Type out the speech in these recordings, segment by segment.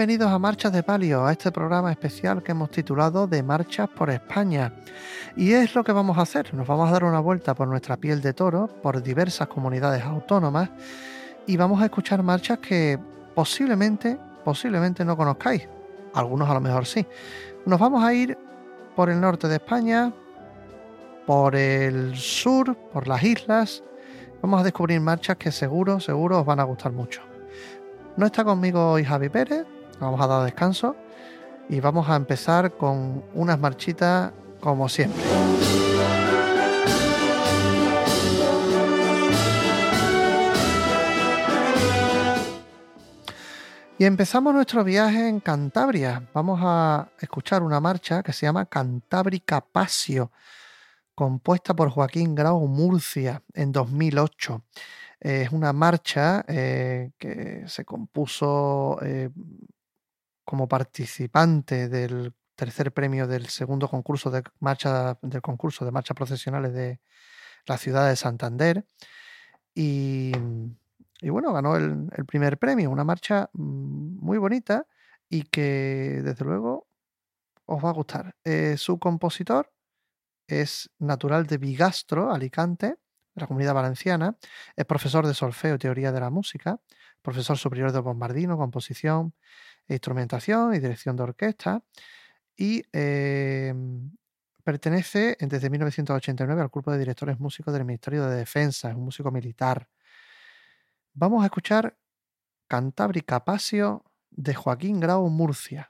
bienvenidos a Marchas de Palio, a este programa especial que hemos titulado De Marchas por España. Y es lo que vamos a hacer, nos vamos a dar una vuelta por nuestra piel de toro, por diversas comunidades autónomas, y vamos a escuchar marchas que posiblemente, posiblemente no conozcáis, algunos a lo mejor sí. Nos vamos a ir por el norte de España, por el sur, por las islas, vamos a descubrir marchas que seguro, seguro os van a gustar mucho. No está conmigo hoy Javi Pérez, vamos a dar descanso y vamos a empezar con unas marchitas como siempre. Y empezamos nuestro viaje en Cantabria. Vamos a escuchar una marcha que se llama Cantábrica Pasio, compuesta por Joaquín Grau Murcia en 2008. Es una marcha eh, que se compuso eh, como participante del tercer premio del segundo concurso de marcha del concurso de marchas procesionales de la ciudad de Santander y, bueno ganó el, primer premio una marcha mm, muy bonita y que desde luego os va a gustar. Eh, su compositor es natural de Bigastro Alicante la comunidad valenciana, es profesor de solfeo y teoría de la música, profesor superior de bombardino, composición, instrumentación y dirección de orquesta, y em, pertenece desde 1989 al grupo de directores músicos del Ministerio de Defensa, es un músico militar. Vamos a escuchar Cantábrica Pasio de Joaquín Grau Murcia.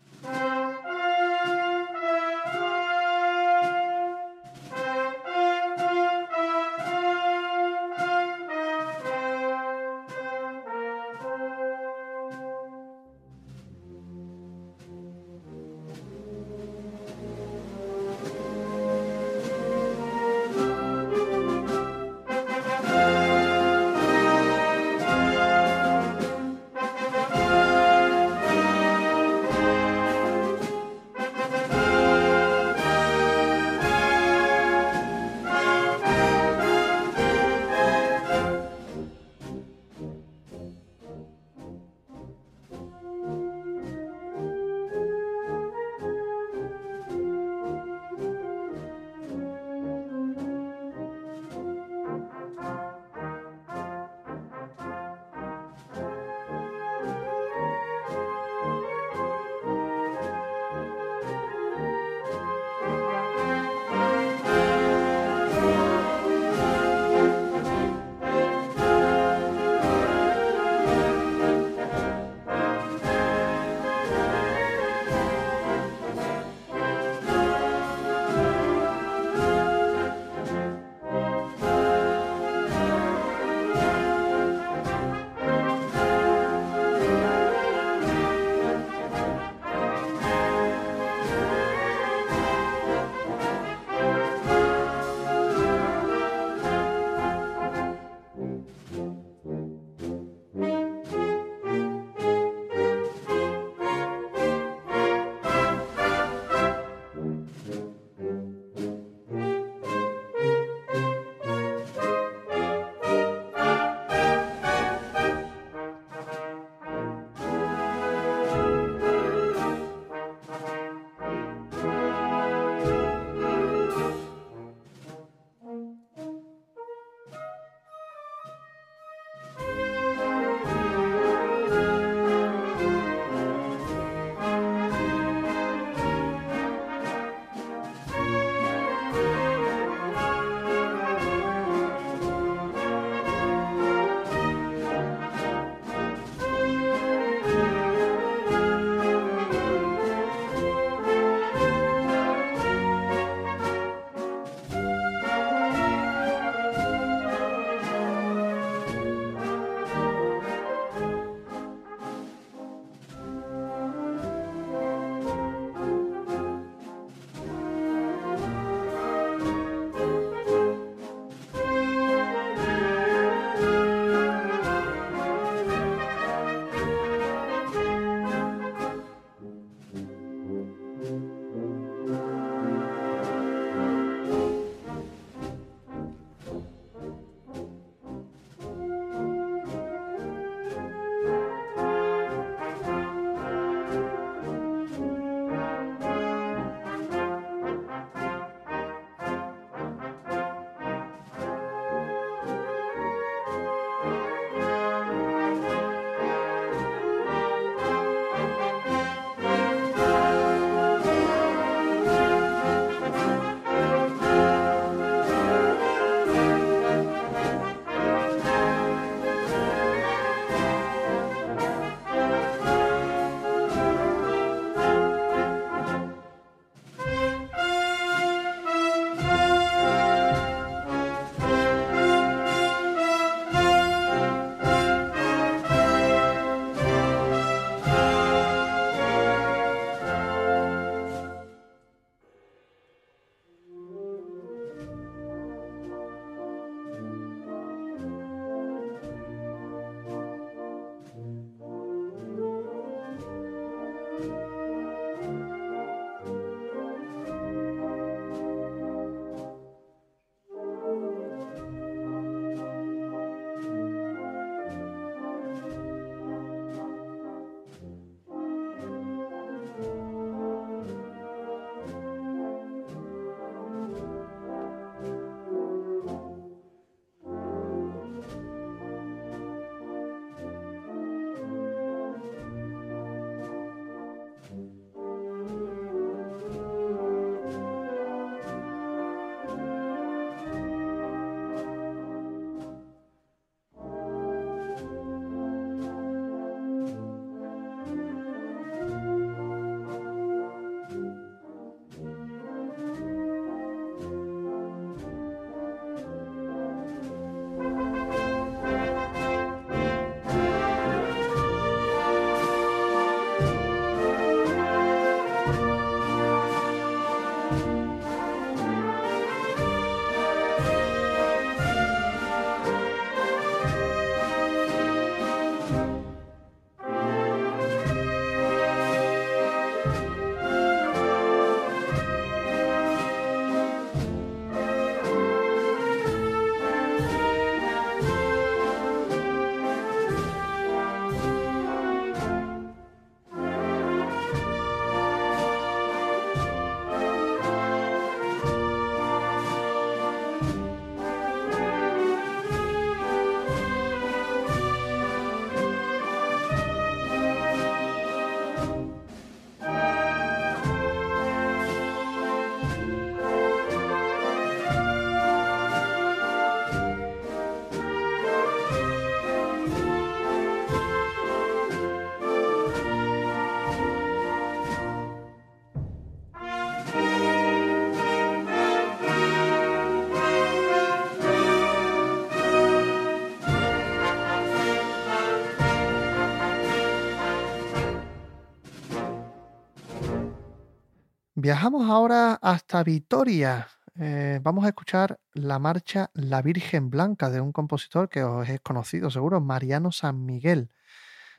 Viajamos ahora hasta Vitoria. Eh, vamos a escuchar la marcha La Virgen Blanca de un compositor que os es conocido seguro, Mariano San Miguel.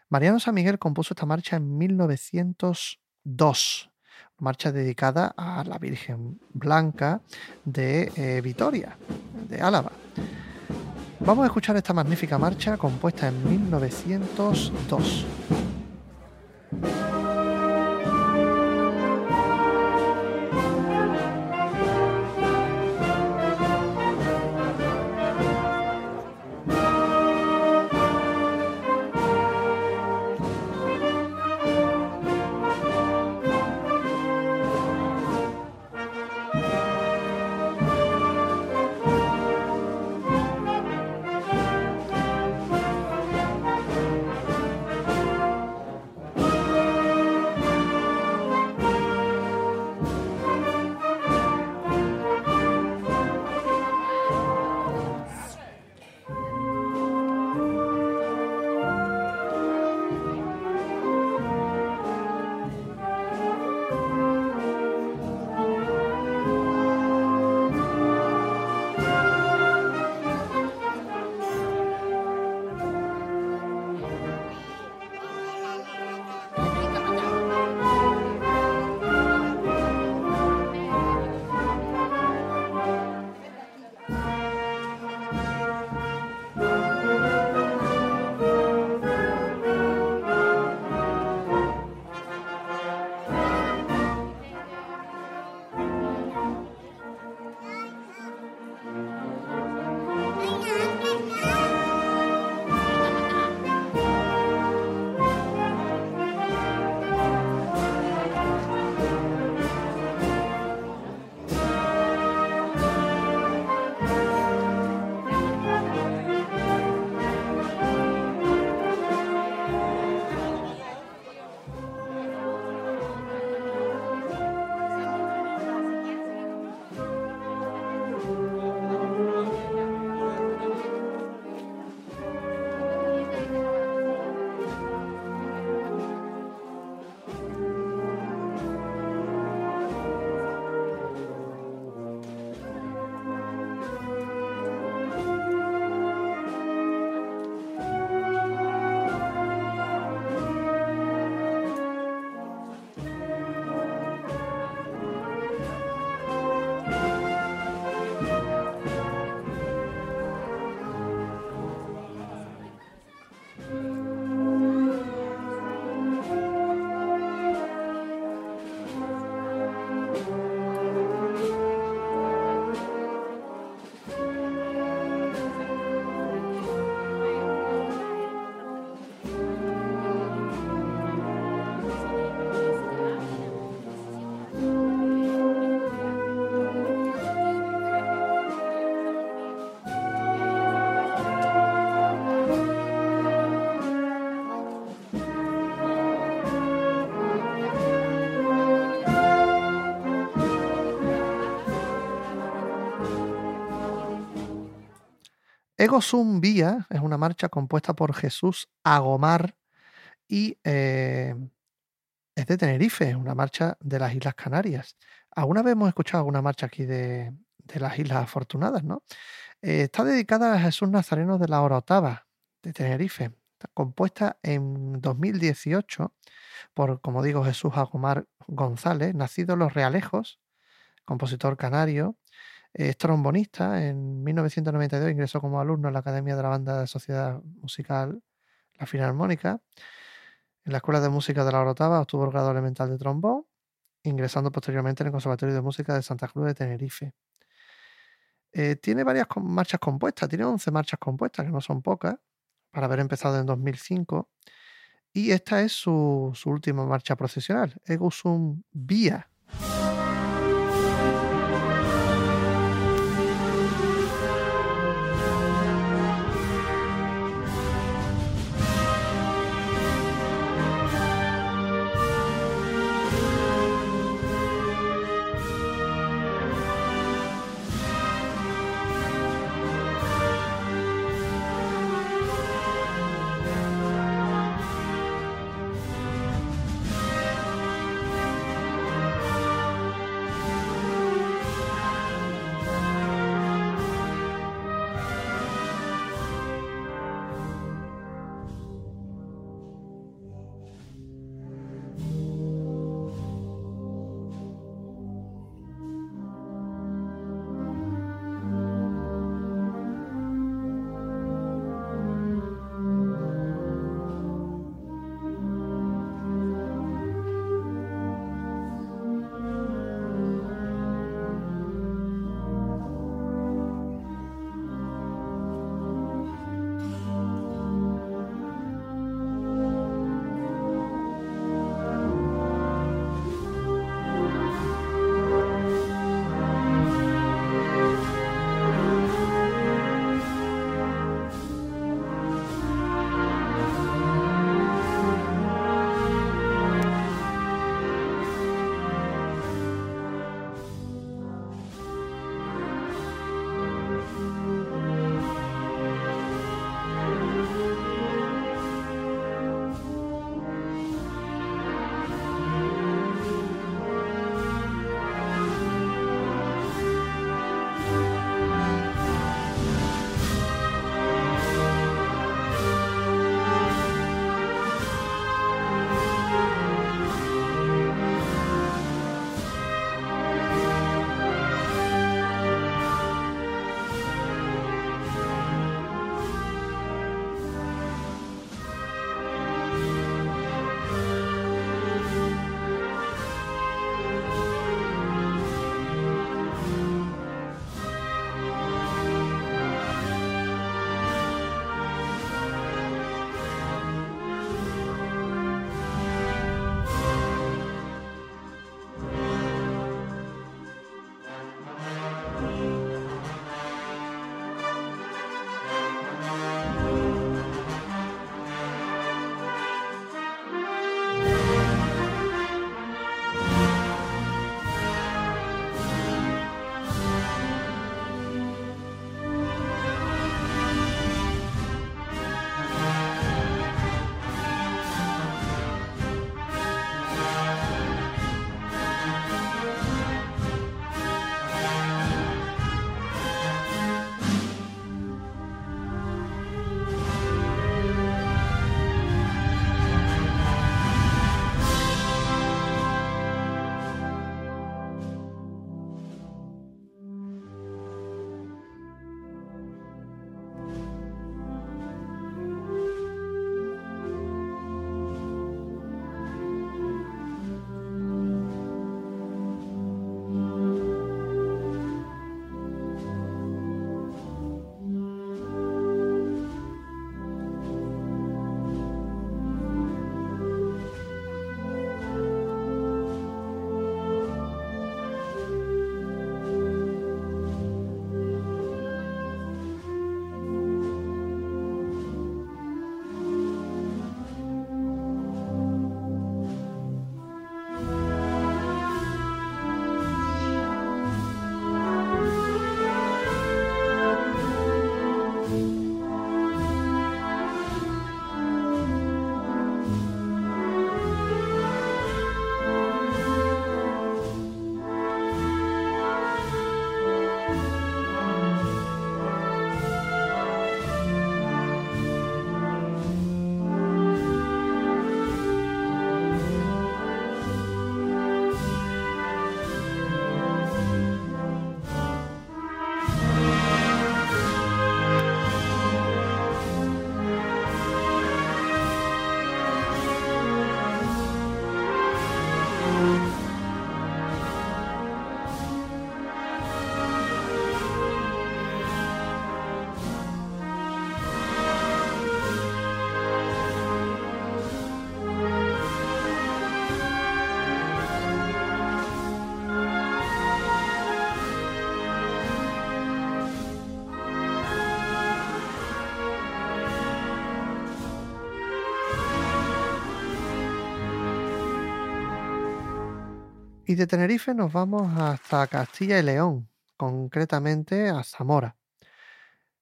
Mariano San Miguel compuso esta marcha en 1902, marcha dedicada a la Virgen Blanca de eh, Vitoria, de Álava. Vamos a escuchar esta magnífica marcha compuesta en 1902. Ego Sum Vía es una marcha compuesta por Jesús Agomar y eh, es de Tenerife, una marcha de las Islas Canarias. Alguna vez hemos escuchado alguna marcha aquí de, las Islas Afortunadas, ¿no? Eh, está dedicada a Jesús Nazareno de la Orotava, de Tenerife. Está compuesta en 2018 por, como digo, Jesús Agomar González, nacido en Los Realejos, compositor canario, es trombonista. En 1992 ingresó como alumno en la Academia de la Banda de Sociedad Musical La Filarmónica. En la Escuela de Música de la Orotava obtuvo el grado elemental de trombón, ingresando posteriormente en el Conservatorio de Música de Santa Cruz de Tenerife. Eh, tiene varias marchas compuestas, tiene 11 marchas compuestas, que no son pocas, para haber empezado en 2005. Y esta es su, su última marcha procesional, Egusum Vía. Y de Tenerife nos vamos hasta Castilla y León, concretamente a Zamora.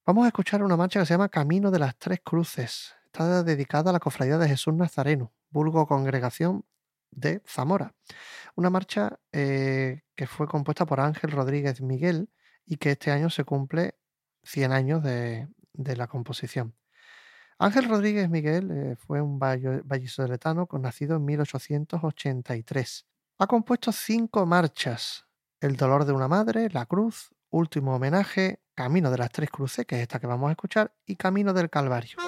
Vamos a escuchar una marcha que se llama Camino de las Tres Cruces. Está dedicada a la Cofradía de Jesús Nazareno, vulgo congregación de Zamora. Una marcha eh, que fue compuesta por Ángel Rodríguez Miguel y que este año se cumple 100 años de, la composición. Ángel Rodríguez Miguel eh, fue un vallisoletano nacido en 1883. Ha compuesto cinco marchas: El dolor de una madre, La cruz, Último homenaje, Camino de las Tres Cruces, que es esta que vamos a escuchar, y Camino del Calvario.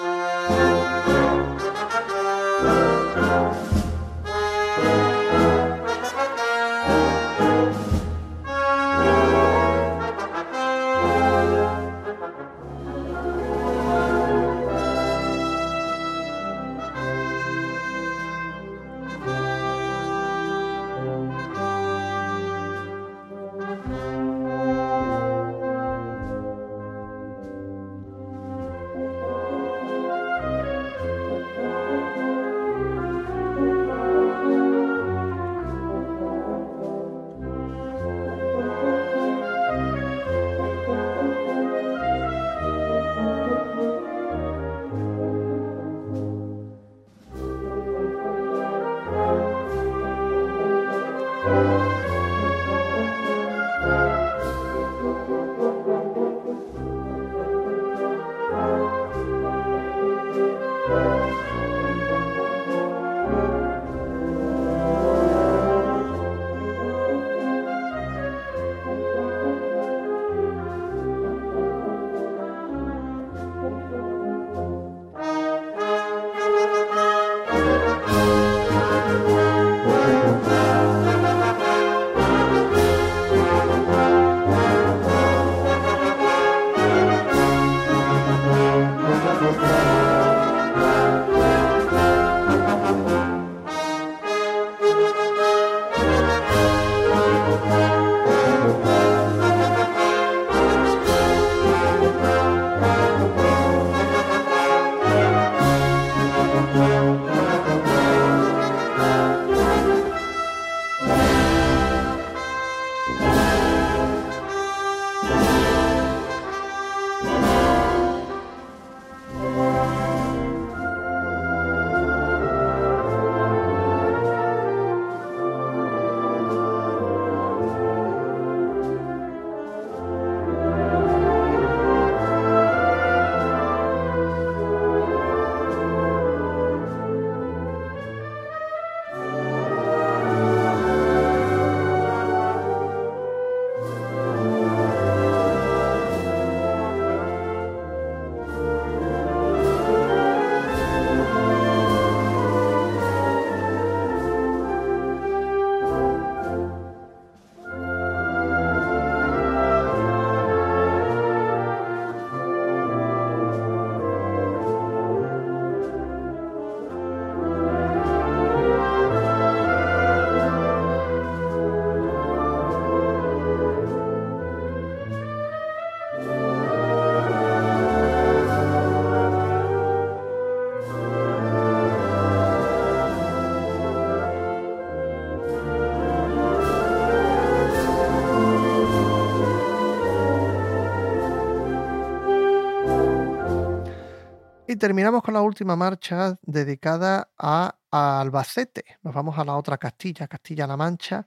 Terminamos con la última marcha dedicada a, Albacete. Nos vamos a la otra Castilla, Castilla-La Mancha.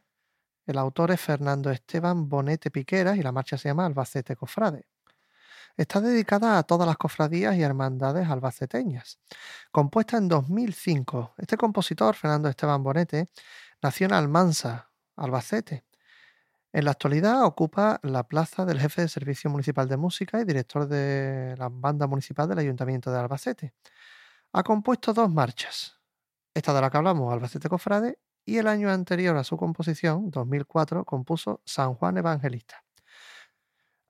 El autor es Fernando Esteban Bonete Piqueras y la marcha se llama Albacete Cofrade. Está dedicada a todas las cofradías y hermandades albaceteñas. Compuesta en 2005, este compositor, Fernando Esteban Bonete, nació en Almansa, Albacete, en la actualidad ocupa la plaza del jefe de Servicio Municipal de Música y director de la banda municipal del Ayuntamiento de Albacete. Ha compuesto dos marchas. Esta de la que hablamos, Albacete Cofrade, y el año anterior a su composición, 2004, compuso San Juan Evangelista.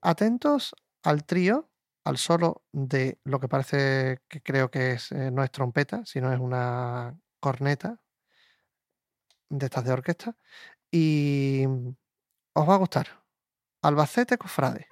Atentos al trío, al solo de lo que parece que creo que eh, no es trompeta, sino es una corneta de estas de orquesta. Y os va a gustar. Albacete Cofrade.